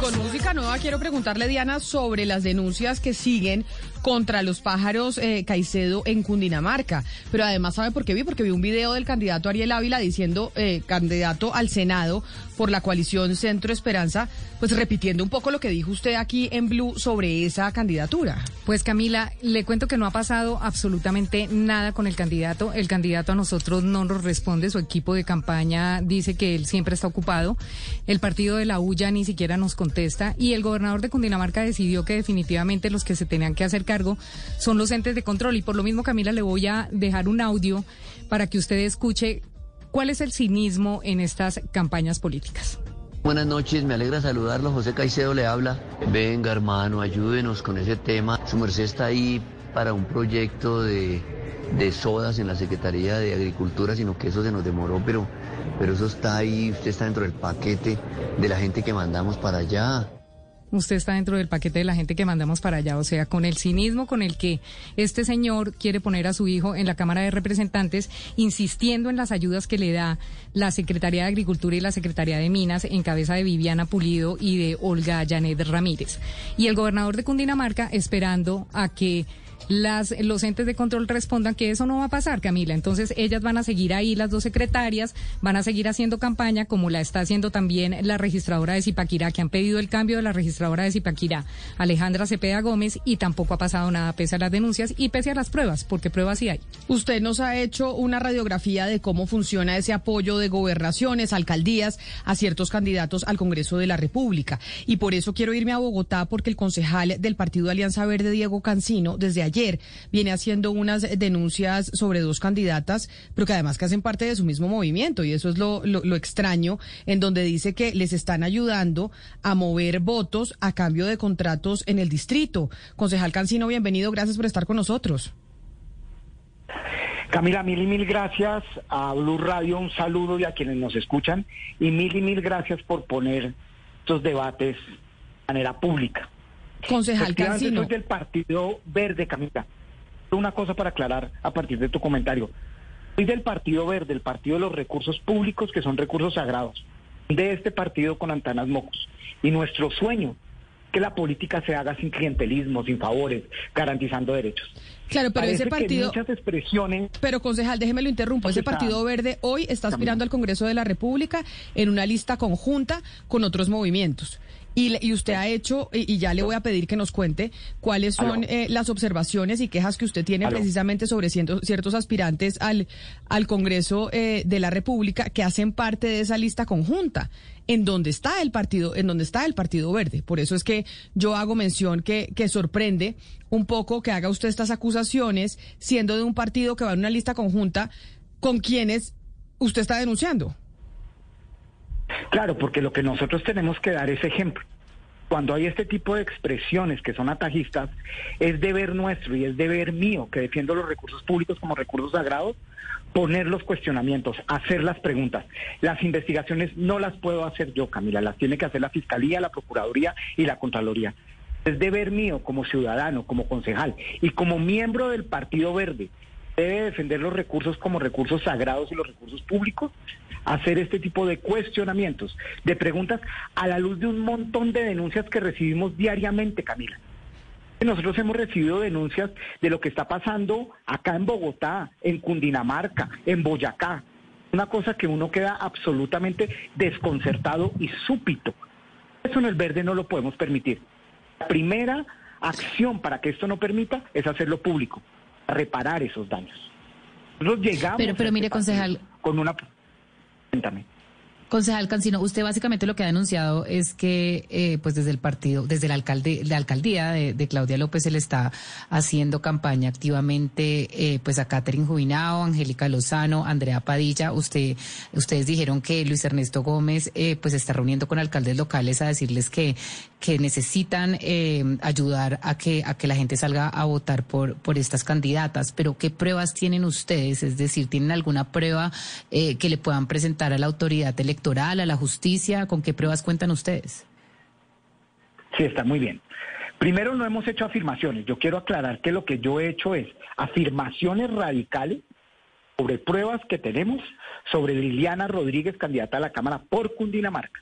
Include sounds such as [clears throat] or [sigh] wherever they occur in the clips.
Con música nueva quiero preguntarle, Diana, sobre las denuncias que siguen contra los pájaros eh, Caicedo en Cundinamarca. Pero además, ¿sabe por qué vi? Porque vi un video del candidato Ariel Ávila diciendo, eh, candidato al Senado por la coalición Centro Esperanza, pues repitiendo un poco lo que dijo usted aquí en Blue sobre esa candidatura. Pues Camila, le cuento que no ha pasado absolutamente nada con el candidato. El candidato a nosotros no nos responde, su equipo de campaña dice que él siempre está ocupado. El partido de la U ya ni siquiera nos contesta y el gobernador de Cundinamarca decidió que definitivamente los que se tenían que hacer cargo son los entes de control. Y por lo mismo, Camila, le voy a dejar un audio para que usted escuche cuál es el cinismo en estas campañas políticas. Buenas noches, me alegra saludarlo. José Caicedo le habla. Venga, hermano, ayúdenos con ese tema. Su merced está ahí para un proyecto de, de sodas en la Secretaría de Agricultura, sino que eso se nos demoró, pero, pero eso está ahí. Usted está dentro del paquete de la gente que mandamos para allá. Usted está dentro del paquete de la gente que mandamos para allá, o sea, con el cinismo con el que este señor quiere poner a su hijo en la Cámara de Representantes, insistiendo en las ayudas que le da la Secretaría de Agricultura y la Secretaría de Minas en cabeza de Viviana Pulido y de Olga Janet Ramírez. Y el gobernador de Cundinamarca esperando a que las, los entes de control respondan que eso no va a pasar, Camila. Entonces ellas van a seguir ahí, las dos secretarias, van a seguir haciendo campaña, como la está haciendo también la registradora de Zipaquirá, que han pedido el cambio de la registradora de Zipaquirá, Alejandra Cepeda Gómez, y tampoco ha pasado nada pese a las denuncias y pese a las pruebas, porque pruebas sí hay. Usted nos ha hecho una radiografía de cómo funciona ese apoyo de gobernaciones, alcaldías a ciertos candidatos al Congreso de la República. Y por eso quiero irme a Bogotá, porque el concejal del Partido Alianza Verde, Diego Cancino, desde ayer viene haciendo unas denuncias sobre dos candidatas, pero que además que hacen parte de su mismo movimiento. Y eso es lo, lo, lo extraño, en donde dice que les están ayudando a mover votos a cambio de contratos en el distrito. Concejal Cancino, bienvenido. Gracias por estar con nosotros. Camila, mil y mil gracias a Blue Radio, un saludo y a quienes nos escuchan y mil y mil gracias por poner estos debates de manera pública. Concejal Efectivamente, Cancino. soy del Partido Verde, Camila. Una cosa para aclarar a partir de tu comentario. Soy del Partido Verde, el Partido de los Recursos Públicos, que son recursos sagrados, de este partido con Antanas Mocos. Y nuestro sueño que la política se haga sin clientelismo, sin favores, garantizando derechos. Claro, pero Parece ese que partido... muchas expresiones Pero concejal, déjeme lo interrumpo. Ese Partido Verde hoy está aspirando al Congreso de la República en una lista conjunta con otros movimientos. Y, le- y usted ha hecho, y, y ya le voy a pedir que nos cuente cuáles son eh, las observaciones y quejas que usted tiene Aló. precisamente sobre cientos- ciertos aspirantes al, al Congreso eh, de la República que hacen parte de esa lista conjunta, en donde está el partido, en donde está el Partido Verde. Por eso es que yo hago mención que, que sorprende un poco que haga usted estas acusaciones siendo de un partido que va en una lista conjunta con quienes usted está denunciando. Claro, porque lo que nosotros tenemos que dar es ejemplo. Cuando hay este tipo de expresiones que son atajistas, es deber nuestro y es deber mío, que defiendo los recursos públicos como recursos sagrados, poner los cuestionamientos, hacer las preguntas. Las investigaciones no las puedo hacer yo, Camila, las tiene que hacer la Fiscalía, la Procuraduría y la Contraloría. Es deber mío como ciudadano, como concejal y como miembro del Partido Verde, debe defender los recursos como recursos sagrados y los recursos públicos, hacer este tipo de cuestionamientos, de preguntas a la luz de un montón de denuncias que recibimos diariamente, Camila. Nosotros hemos recibido denuncias de lo que está pasando acá en Bogotá, en Cundinamarca, en Boyacá. Una cosa que uno queda absolutamente desconcertado y súpito. Eso en el verde no lo podemos permitir. La primera acción para que esto no permita es hacerlo público, reparar esos daños. Nosotros llegamos Pero- pero a mire, este concejal. con una... Cuéntame. Concejal Cancino, usted básicamente lo que ha denunciado es que, eh, pues desde el partido, desde la alcalde, la alcaldía de, Claudia López, se le está haciendo campaña activamente, eh, pues a Catherine Jubinao, Angélica Lozano, Andrea Padilla. Usted, ustedes dijeron que Luis Ernesto Gómez, eh, pues está reuniendo con alcaldes locales a decirles que, que necesitan ayudar a que, a que la gente salga a votar por, por estas candidatas. Pero ¿qué pruebas tienen ustedes? Es decir, ¿tienen alguna prueba que le puedan presentar a la autoridad electoral? A la justicia? ¿Con qué pruebas cuentan ustedes? Sí, está muy bien. Primero, no hemos hecho afirmaciones. Yo quiero aclarar que lo que yo he hecho es afirmaciones radicales sobre pruebas que tenemos sobre Liliana Rodríguez, candidata a la Cámara por Cundinamarca.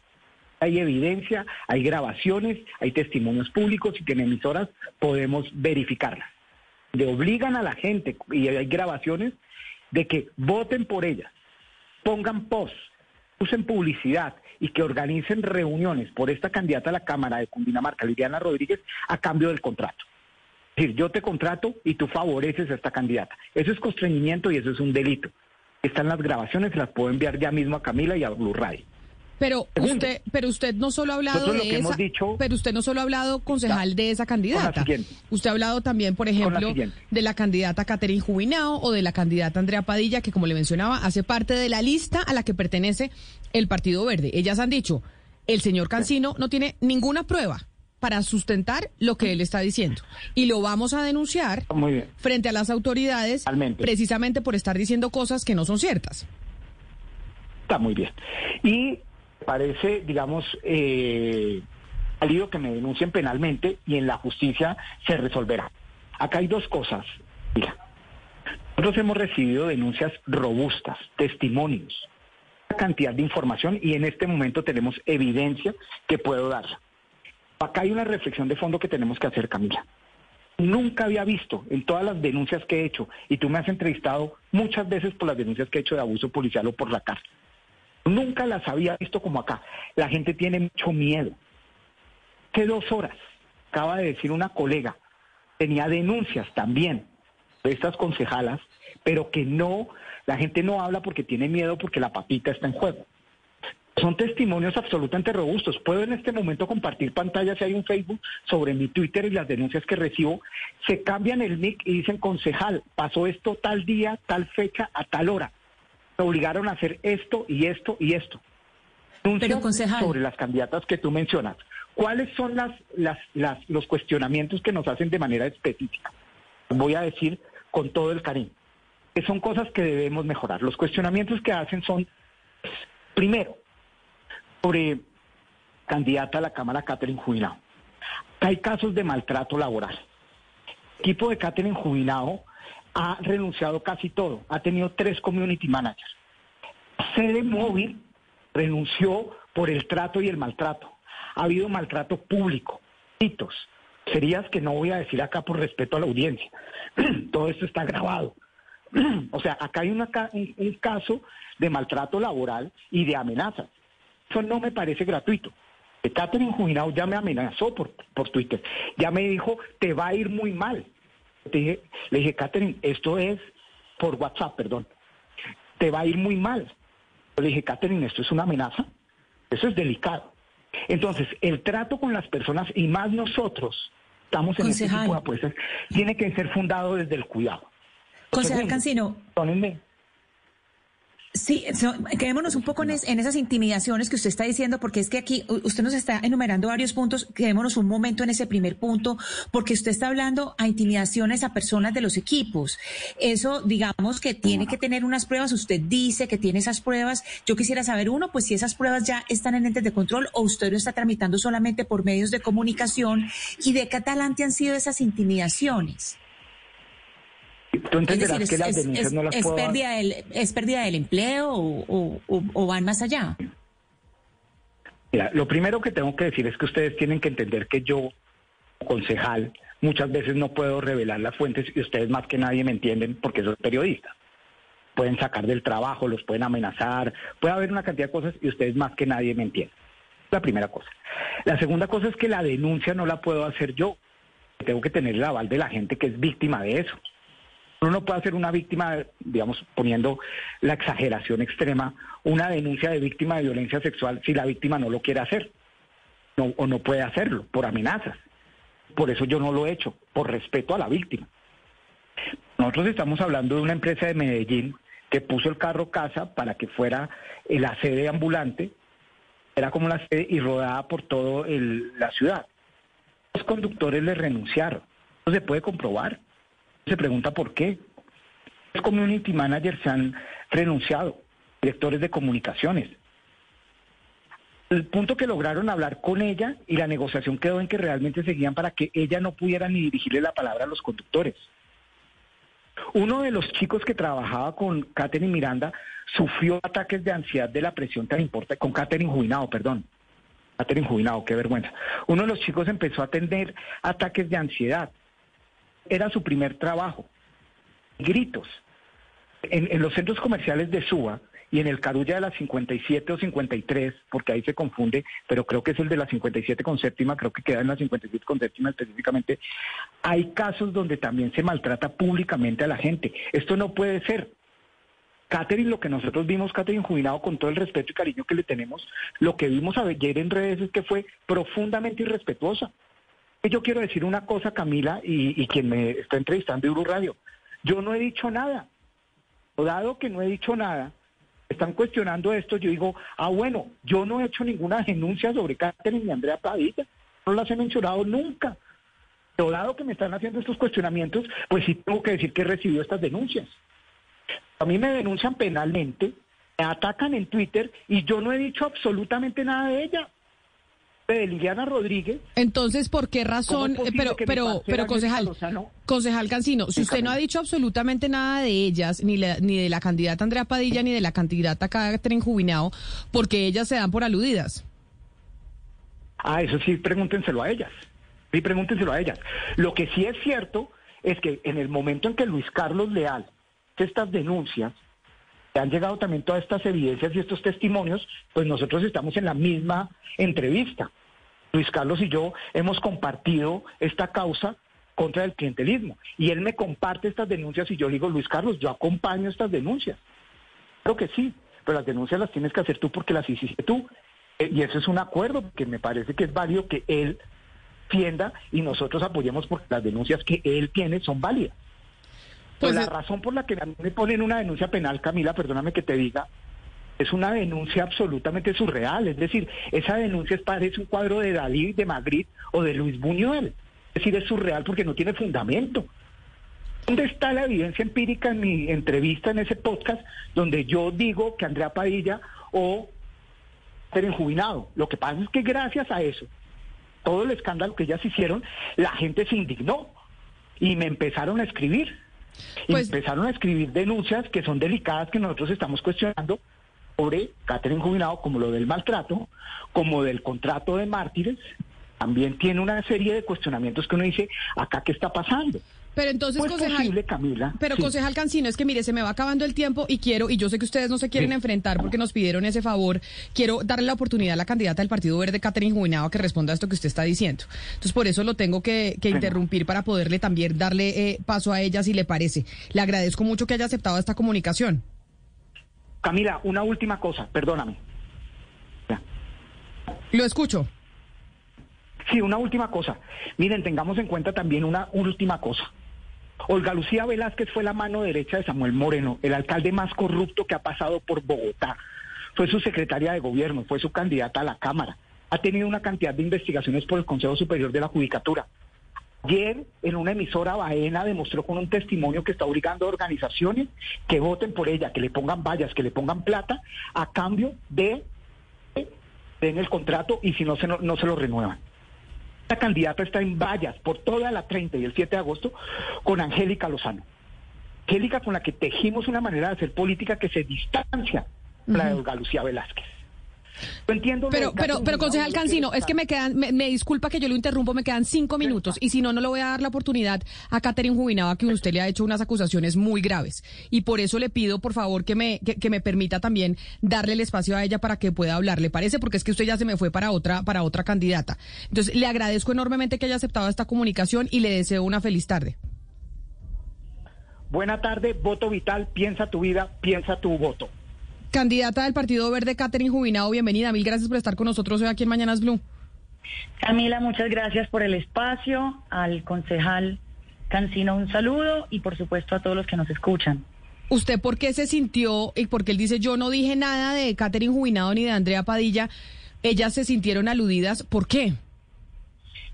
Hay evidencia, hay grabaciones, hay testimonios públicos y que en emisoras podemos verificarlas. Le obligan a la gente, y hay grabaciones, de que voten por ellas, pongan post, usen publicidad y que organicen reuniones por esta candidata a la Cámara de Cundinamarca, Liliana Rodríguez, a cambio del contrato. Es decir, yo te contrato y tú favoreces a esta candidata. Eso es constreñimiento y eso es un delito. Están las grabaciones, las puedo enviar ya mismo a Camila y a Blue Radio. Pero usted, pero usted no solo ha hablado de esa, pero usted no solo ha hablado, concejal, de esa candidata. Usted ha hablado también, por ejemplo, de la candidata Catherine Jubinao o de la candidata Andrea Padilla, que como le mencionaba, hace parte de la lista a la que pertenece el Partido Verde. Ellas han dicho, el señor Cancino no tiene ninguna prueba para sustentar lo que él está diciendo. Y lo vamos a denunciar frente a las autoridades precisamente por estar diciendo cosas que no son ciertas. Está muy bien. Y parece, digamos, eh, que me denuncien penalmente y en la justicia se resolverá. Acá hay dos cosas. Mira, nosotros hemos recibido denuncias robustas, testimonios, cantidad de información y en este momento tenemos evidencia que puedo dar. Acá hay una reflexión de fondo que tenemos que hacer, Camila. Nunca había visto en todas las denuncias que he hecho, y tú me has entrevistado muchas veces por las denuncias que he hecho de abuso policial o por la cárcel. Nunca las había visto como acá. La gente tiene mucho miedo. Hace dos horas, acaba de decir una colega, tenía denuncias también de estas concejalas, pero que no, la gente no habla porque tiene miedo porque la papita está en juego. Son testimonios absolutamente robustos. Puedo en este momento compartir pantalla si hay un Facebook sobre mi Twitter y las denuncias que recibo. Se cambian el nick y dicen concejal, pasó esto tal día, tal fecha, a tal hora obligaron a hacer esto y esto y esto. Pero, concejal. Sobre las candidatas que tú mencionas. ¿Cuáles son las, las, las, los cuestionamientos que nos hacen de manera específica? Voy a decir con todo el cariño, que son cosas que debemos mejorar. Los cuestionamientos que hacen son, primero, sobre candidata a la Cámara Catherine Jubilado. Hay casos de maltrato laboral. El equipo de Catherine Jubilado ha renunciado casi todo. Ha tenido tres community managers. Sede Móvil renunció por el trato y el maltrato. Ha habido maltrato público. Hitos. Serías que no voy a decir acá por respeto a la audiencia. [clears throat] Todo esto está grabado. [clears throat] o sea, acá hay un, caso de maltrato laboral y de amenazas. Eso no me parece gratuito. Catherine Jubilado ya me amenazó por, por Twitter. Ya me dijo, te va a ir muy mal le dije, Catherine, esto es por WhatsApp, perdón. Te va a ir muy mal. Le dije, Catherine, esto es una amenaza. Eso es delicado. Entonces, el trato con las personas y más nosotros estamos en este tipo de apuestas, tiene que ser fundado desde el cuidado. Concejal Cancino. Sí, quedémonos un poco en, esas intimidaciones que usted está diciendo, porque es que aquí usted nos está enumerando varios puntos, quedémonos un momento en ese primer punto, porque usted está hablando a intimidaciones a personas de los equipos. Eso, digamos que tiene que tener unas pruebas, usted dice que tiene esas pruebas. Yo quisiera saber, uno, pues si esas pruebas ya están en entes de control o usted lo está tramitando solamente por medios de comunicación y de qué talante han sido esas intimidaciones. Tú entenderás es que las denuncias no las es pérdida del, ¿Es pérdida del empleo o, van más allá? Mira, lo primero que tengo que decir es que ustedes tienen que entender que yo, concejal, muchas veces no puedo revelar las fuentes y ustedes más que nadie me entienden porque soy periodista. Pueden sacar del trabajo, los pueden amenazar, puede haber una cantidad de cosas y ustedes más que nadie me entienden. La primera cosa. La segunda cosa es que la denuncia no la puedo hacer yo. Tengo que tener el aval de la gente que es víctima de eso. Uno no puede hacer una víctima, digamos, poniendo la exageración extrema, una denuncia de víctima de violencia sexual si la víctima no lo quiere hacer no, o no puede hacerlo por amenazas. Por eso yo no lo he hecho, por respeto a la víctima. Nosotros estamos hablando de una empresa de Medellín que puso el carro casa para que fuera la sede ambulante, era como la sede y rodada por toda la ciudad. Los conductores le renunciaron. Eso se puede comprobar. Se pregunta por qué. Los community managers se han renunciado, directores de comunicaciones. El punto que lograron hablar con ella y la negociación quedó en que realmente seguían para que ella no pudiera ni dirigirle la palabra a los conductores. Uno de los chicos que trabajaba con Catherine Miranda sufrió ataques de ansiedad de la presión tan importante, con Catherine Juinado, perdón. Catherine Juinado, qué vergüenza. Uno de los chicos empezó a tener ataques de ansiedad. Era su primer trabajo. Gritos. En, en los centros comerciales de Suba, y en el Carulla de la 57 o 53, porque ahí se confunde, pero creo que es el de la 57 con séptima, creo que queda en la 57 con séptima específicamente, hay casos donde también se maltrata públicamente a la gente. Esto no puede ser. Catherine, lo que nosotros vimos, Catherine Jubilado, con todo el respeto y cariño que le tenemos, lo que vimos ayer en redes es que fue profundamente irrespetuosa. Yo quiero decir una cosa, Camila, y, quien me está entrevistando de Uru Radio. Yo no he dicho nada. Dado que no he dicho nada, están cuestionando esto, yo digo, ah, bueno, yo no he hecho ninguna denuncia sobre Catherine ni Andrea Padilla, no las he mencionado nunca. Pero dado que me están haciendo estos cuestionamientos, pues sí tengo que decir que he recibido estas denuncias. A mí me denuncian penalmente, me atacan en Twitter y yo no he dicho absolutamente nada de ella de Liliana Rodríguez. Entonces, ¿por qué razón? Pero, pero, pero, concejal, concejal Cancino, si usted no ha dicho absolutamente nada de ellas, ni, ni de la candidata Andrea Padilla, ni de la candidata Catherine Jubinao, porque ellas se dan por aludidas. Ah, eso sí, pregúntenselo a ellas. Sí, pregúntenselo a ellas. Lo que sí es cierto es que en el momento en que Luis Carlos Leal estas denuncias, han llegado también todas estas evidencias y estos testimonios, pues nosotros estamos en la misma entrevista. Luis Carlos y yo hemos compartido esta causa contra el clientelismo y él me comparte estas denuncias y yo le digo, Luis Carlos, yo acompaño estas denuncias. Creo que sí, pero las denuncias las tienes que hacer tú porque las hiciste tú. Eh, y eso es un acuerdo que me parece que es válido que él defienda y nosotros apoyemos porque las denuncias que él tiene son válidas. Pues la razón por la que me ponen una denuncia penal, Camila, perdóname que te diga, es una denuncia absolutamente surreal. Es decir, esa denuncia parece un cuadro de Dalí, de Magritte o de Luis Buñuel. Es decir, es surreal porque no tiene fundamento. ¿Dónde está la evidencia empírica en mi entrevista, en ese podcast, donde yo digo que Andrea Padilla o ser enjubinado? Lo que pasa es que gracias a eso, todo el escándalo que ellas hicieron, la gente se indignó y me empezaron a escribir. Pues empezaron a escribir denuncias que son delicadas que nosotros estamos cuestionando sobre Catherine Jubilado, como lo del maltrato, como del contrato de mártires, también tiene una serie de cuestionamientos que uno dice, acá qué está pasando. Pero entonces, pues concejal, Camila. Pero concejal Cancino, es que mire, se me va acabando el tiempo y quiero, y yo sé que ustedes no se quieren enfrentar porque nos pidieron ese favor, quiero darle la oportunidad a la candidata del Partido Verde, Catherine Juinado, a que responda a esto que usted está diciendo. Entonces, por eso lo tengo que, interrumpir para poderle también darle eh, paso a ella, si le parece. Le agradezco mucho que haya aceptado esta comunicación. Camila, una última cosa, perdóname. Lo escucho. Sí, una última cosa. Miren, tengamos en cuenta también una última cosa. Olga Lucía Velázquez fue la mano derecha de Samuel Moreno, el alcalde más corrupto que ha pasado por Bogotá. Fue su secretaria de gobierno, fue su candidata a la Cámara. Ha tenido una cantidad de investigaciones por el Consejo Superior de la Judicatura. Ayer en una emisora Baena demostró con un testimonio que está obligando a organizaciones que voten por ella, que le pongan vallas, que le pongan plata, a cambio de den el contrato y si no se, no se lo renuevan. Esta candidata está en vallas por toda la 30 y el 7 de agosto con Angélica Lozano. Angélica con la que tejimos una manera de hacer política que se distancia de la de Olga Lucía Velázquez. Entiendo pero, pero, pero, concejal Cancino, es que me quedan, me, disculpa que yo lo interrumpo, me quedan cinco minutos y si no, no le voy a dar la oportunidad a Catherine Jubinaba que usted le ha hecho unas acusaciones muy graves y por eso le pido, por favor, que me, que, me permita también darle el espacio a ella para que pueda hablar, ¿le parece? Porque es que usted ya se me fue para otra, para otra candidata. Entonces, le agradezco enormemente que haya aceptado esta comunicación y le deseo una feliz tarde. buena tarde, voto vital, piensa tu vida, piensa tu voto. Candidata del Partido Verde, Catherine Jubinado, bienvenida. Mil gracias por estar con nosotros hoy aquí en Mañanas Blue. Camila, muchas gracias por el espacio. Al concejal Cancino, un saludo y por supuesto a todos los que nos escuchan. ¿Usted por qué se sintió, y porque él dice, yo no dije nada de Catherine Jubinado ni de Andrea Padilla, ellas se sintieron aludidas? ¿Por qué?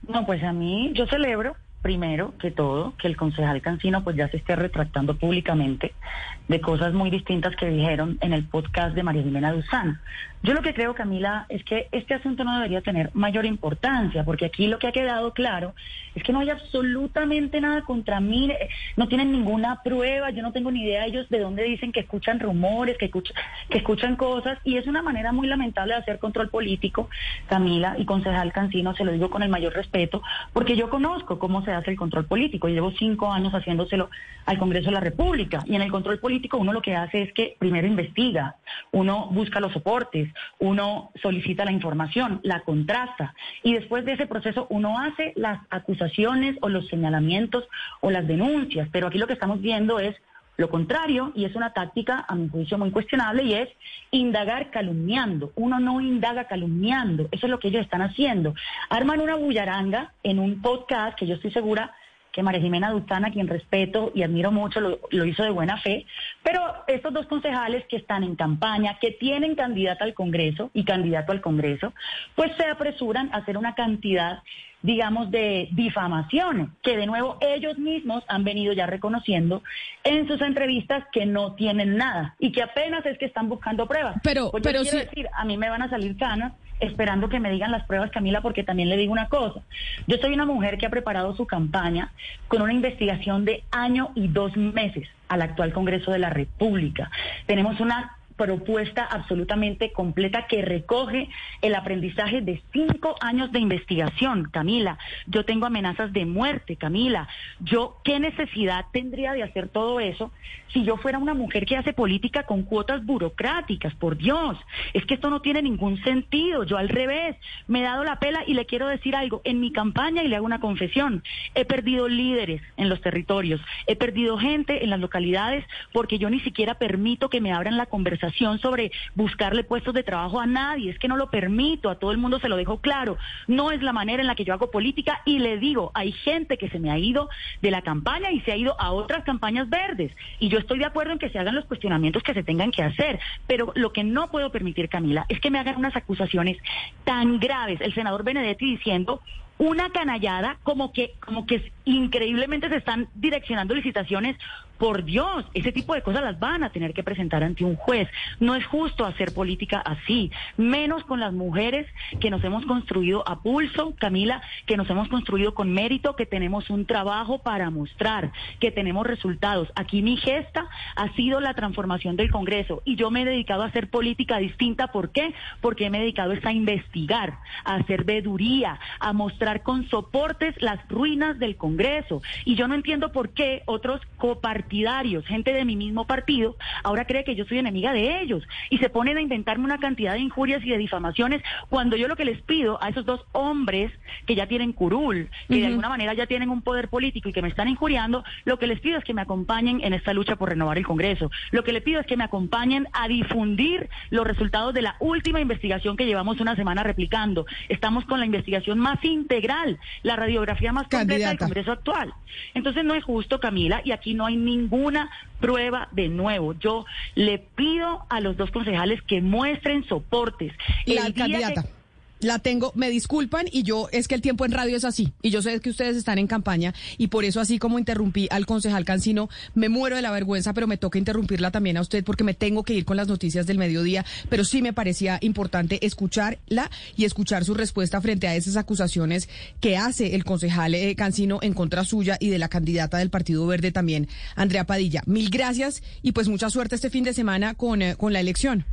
No, pues a mí yo celebro primero que todo, que el concejal Cancino pues ya se esté retractando públicamente de cosas muy distintas que dijeron en el podcast de María Jimena Duzán. Yo lo que creo, Camila, es que este asunto no debería tener mayor importancia, porque aquí lo que ha quedado claro es que no hay absolutamente nada contra mí, no tienen ninguna prueba, yo no tengo ni idea ellos de dónde dicen que escuchan rumores, que, escuchan, que escuchan cosas, y es una manera muy lamentable de hacer control político, Camila y concejal Cancino, se lo digo con el mayor respeto, porque yo conozco cómo se hace el control político, llevo cinco años haciéndoselo al Congreso de la República, y en el control político uno lo que hace es que primero investiga, uno busca los soportes, uno solicita la información, la contrasta y después de ese proceso uno hace las acusaciones o los señalamientos o las denuncias. Pero aquí lo que estamos viendo es lo contrario y es una táctica a mi juicio muy cuestionable y es indagar calumniando. Uno no indaga calumniando, eso es lo que ellos están haciendo. Arman una bullaranga en un podcast que yo estoy segura que María Jimena Dutana, quien respeto y admiro mucho, lo, lo, hizo de buena fe, pero estos dos concejales que están en campaña, que tienen candidata al Congreso y candidato al Congreso, pues se apresuran a hacer una cantidad digamos, de difamaciones, que de nuevo ellos mismos han venido ya reconociendo en sus entrevistas que no tienen nada y que apenas es que están buscando pruebas. Pero, pues pero quiero sí. decir, a mí me van a salir canas esperando que me digan las pruebas, Camila, porque también le digo una cosa. Yo soy una mujer que ha preparado su campaña con una investigación de año y dos meses al actual Congreso de la República. Tenemos una propuesta absolutamente completa que recoge el aprendizaje de cinco años de investigación, Camila. Yo tengo amenazas de muerte, Camila. Yo, ¿qué necesidad tendría de hacer todo eso si yo fuera una mujer que hace política con cuotas burocráticas? Por Dios, es que esto no tiene ningún sentido. Yo al revés, me he dado la pela y le quiero decir algo. En mi campaña, y le hago una confesión, he perdido líderes en los territorios, he perdido gente en las localidades porque yo ni siquiera permito que me abran la conversación sobre buscarle puestos de trabajo a nadie, es que no lo permito, a todo el mundo se lo dejo claro, no es la manera en la que yo hago política y le digo, hay gente que se me ha ido de la campaña y se ha ido a otras campañas verdes. Y yo estoy de acuerdo en que se hagan los cuestionamientos que se tengan que hacer, pero lo que no puedo permitir, Camila, es que me hagan unas acusaciones tan graves, el senador Benedetti diciendo una canallada como que como que increíblemente se están direccionando licitaciones por Dios, ese tipo de cosas las van a tener que presentar ante un juez. No es justo hacer política así, menos con las mujeres que nos hemos construido a pulso, Camila, que nos hemos construido con mérito, que tenemos un trabajo para mostrar, que tenemos resultados. Aquí mi gesta ha sido la transformación del Congreso y yo me he dedicado a hacer política distinta. ¿Por qué? Porque me he dedicado a investigar, a hacer veduría, a mostrar con soportes las ruinas del Congreso. Y yo no entiendo por qué otros copartidarios partidarios, gente de mi mismo partido, ahora cree que yo soy enemiga de ellos y se ponen a inventarme una cantidad de injurias y de difamaciones cuando yo lo que les pido a esos dos hombres que ya tienen curul, que de alguna manera ya tienen un poder político y que me están injuriando, lo que les pido es que me acompañen en esta lucha por renovar el Congreso. Lo que les pido es que me acompañen a difundir los resultados de la última investigación que llevamos una semana replicando. Estamos con la investigación más integral, la radiografía más completa del. Congreso actual. Entonces no es justo, Camila, y aquí no hay ninguna prueba de nuevo. Yo le pido a los dos concejales que muestren soportes. La El día candidata. que- La tengo, me disculpan y yo es que el tiempo en radio es así y yo sé que ustedes están en campaña y por eso así como interrumpí al concejal Cancino, me muero de la vergüenza, pero me toca interrumpirla también a usted porque me tengo que ir con las noticias del mediodía, pero sí me parecía importante escucharla y escuchar su respuesta frente a esas acusaciones que hace el concejal eh, Cancino en contra suya y de la candidata del Partido Verde también, Andrea Padilla. Mil gracias y pues mucha suerte este fin de semana con, eh, con la elección.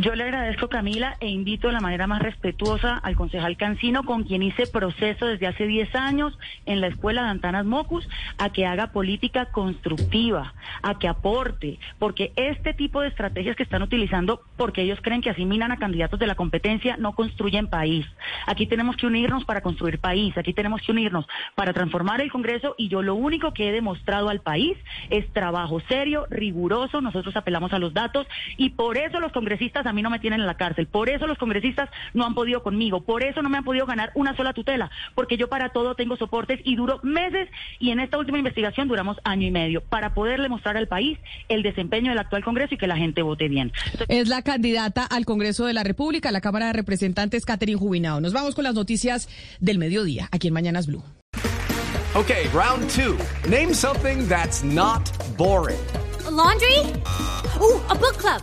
Yo le agradezco, Camila, e invito de la manera más respetuosa al concejal Cancino, con quien hice proceso desde hace 10 años en la escuela de Antanas Mocus, a que haga política constructiva, a que aporte, porque este tipo de estrategias que están utilizando, porque ellos creen que así minan a candidatos de la competencia, no construyen país. Aquí tenemos que unirnos para construir país, aquí tenemos que unirnos para transformar el Congreso y yo lo único que he demostrado al país es trabajo serio, riguroso, nosotros apelamos a los datos y por eso los congresistas a mí no me tienen en la cárcel. Por eso los congresistas no han podido conmigo. Por eso no me han podido ganar una sola tutela. Porque yo para todo tengo soportes y duro meses y en esta última investigación duramos año y medio para poderle mostrar al país el desempeño del actual Congreso y que la gente vote bien. Es la candidata al Congreso de la República, a la Cámara de Representantes, Catherine Jubinao. Nos vamos con las noticias del mediodía, aquí en Mañanas Blue. Okay, round two. Name something that's not boring. laundry? Ooh, a book club.